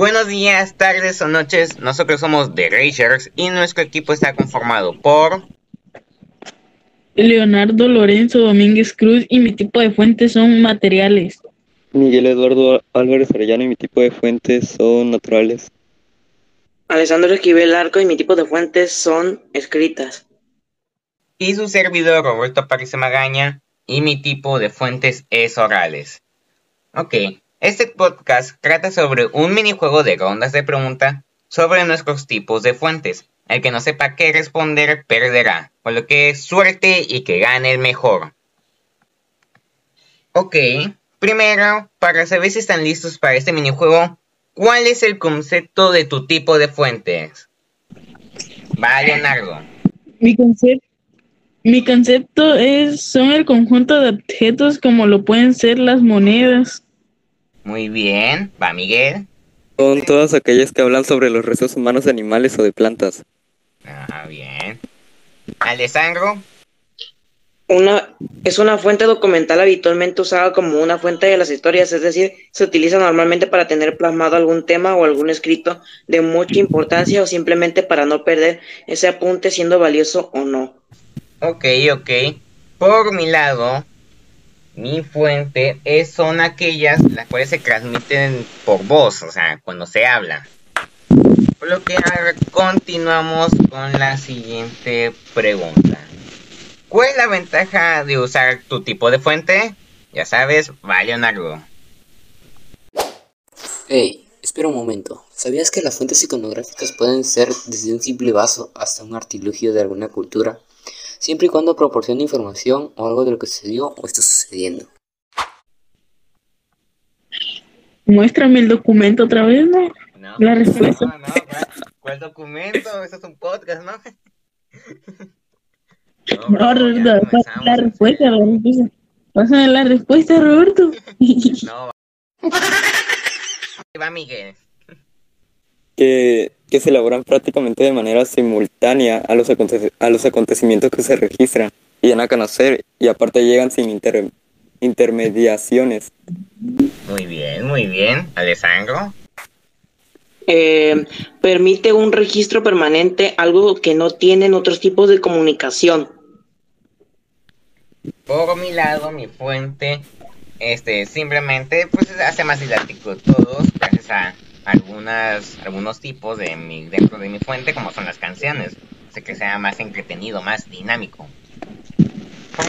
Buenos días, tardes o noches. Nosotros somos The Racers y nuestro equipo está conformado por Leonardo Lorenzo Domínguez Cruz y mi tipo de fuentes son materiales. Miguel Eduardo Álvarez Arellano y mi tipo de fuentes son naturales. Alessandro Esquivel Arco y mi tipo de fuentes son escritas. y su servidor Roberto París Magaña y mi tipo de fuentes es orales. Ok, este podcast trata sobre un minijuego de rondas de pregunta sobre nuestros tipos de fuentes. El que no sepa qué responder perderá, por lo que suerte y que gane el mejor. Ok, primero, para saber si están listos para este minijuego, ¿cuál es el concepto de tu tipo de fuentes? Va, Leonardo. Mi mi concepto es son el conjunto de objetos como lo pueden ser las monedas. Muy bien, va Miguel. Son todas aquellas que hablan sobre los restos humanos de animales o de plantas. Ah, bien. Alessandro. Una, es una fuente documental habitualmente usada como una fuente de las historias, es decir, se utiliza normalmente para tener plasmado algún tema o algún escrito de mucha importancia o simplemente para no perder ese apunte siendo valioso o no. Ok, ok. Por mi lado, mi fuente es, son aquellas las cuales se transmiten por voz, o sea, cuando se habla. Por lo que ahora continuamos con la siguiente pregunta. ¿Cuál es la ventaja de usar tu tipo de fuente? Ya sabes, va Leonardo. Hey, espera un momento. ¿Sabías que las fuentes iconográficas pueden ser desde un simple vaso hasta un artilugio de alguna cultura? Siempre y cuando proporcione información o algo de lo que sucedió o está sucediendo. Muéstrame el documento otra vez, ¿no? No, La respuesta. No, no, ¿cuál, cuál documento? Eso es un podcast, ¿no? No, ya Roberto, la respuesta. Roberto. Pásame la respuesta, Roberto. No. Va Miguel. Que, que se elaboran prácticamente de manera simultánea a los, aconte- a los acontecimientos que se registran y dan a conocer y aparte llegan sin inter- intermediaciones. Muy bien, muy bien. Alessandro. Eh, permite un registro permanente, algo que no tienen otros tipos de comunicación. Por mi lado, mi fuente, este, simplemente, pues hace más didáctico todos, gracias a algunas, algunos tipos de mi, dentro de mi fuente, como son las canciones. Hace que sea más entretenido, más dinámico.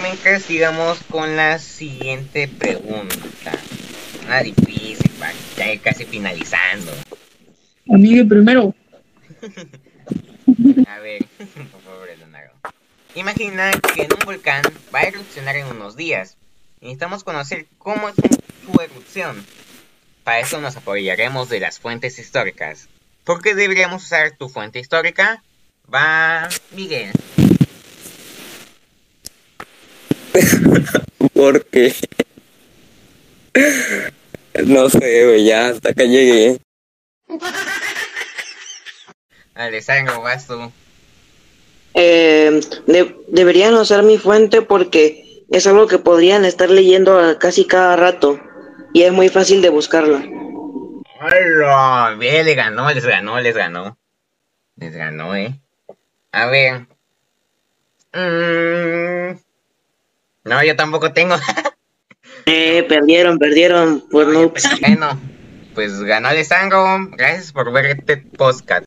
Mientras, sigamos con la siguiente pregunta. Una difícil, ya casi finalizando. Amigo, primero. A ver, por favor, Leonardo. Imagina que en un volcán va a erupcionar en unos días. Necesitamos conocer cómo es su erupción. Para eso nos apoyaremos de las fuentes históricas. ¿Por qué deberíamos usar tu fuente histórica? Va Miguel. Porque... no sé, güey, ya hasta acá llegué. Alessandro, vas tú. Eh, de- deberían usar mi fuente porque es algo que podrían estar leyendo a casi cada rato y es muy fácil de buscarla. ¡Hola! Bien, le ganó, les ganó, les ganó. Les ganó, eh. A ver. Mm, No, yo tampoco tengo. Eh, perdieron, perdieron por No, noobs. Bueno, pues ganó Alessandro. Gracias por ver este podcast.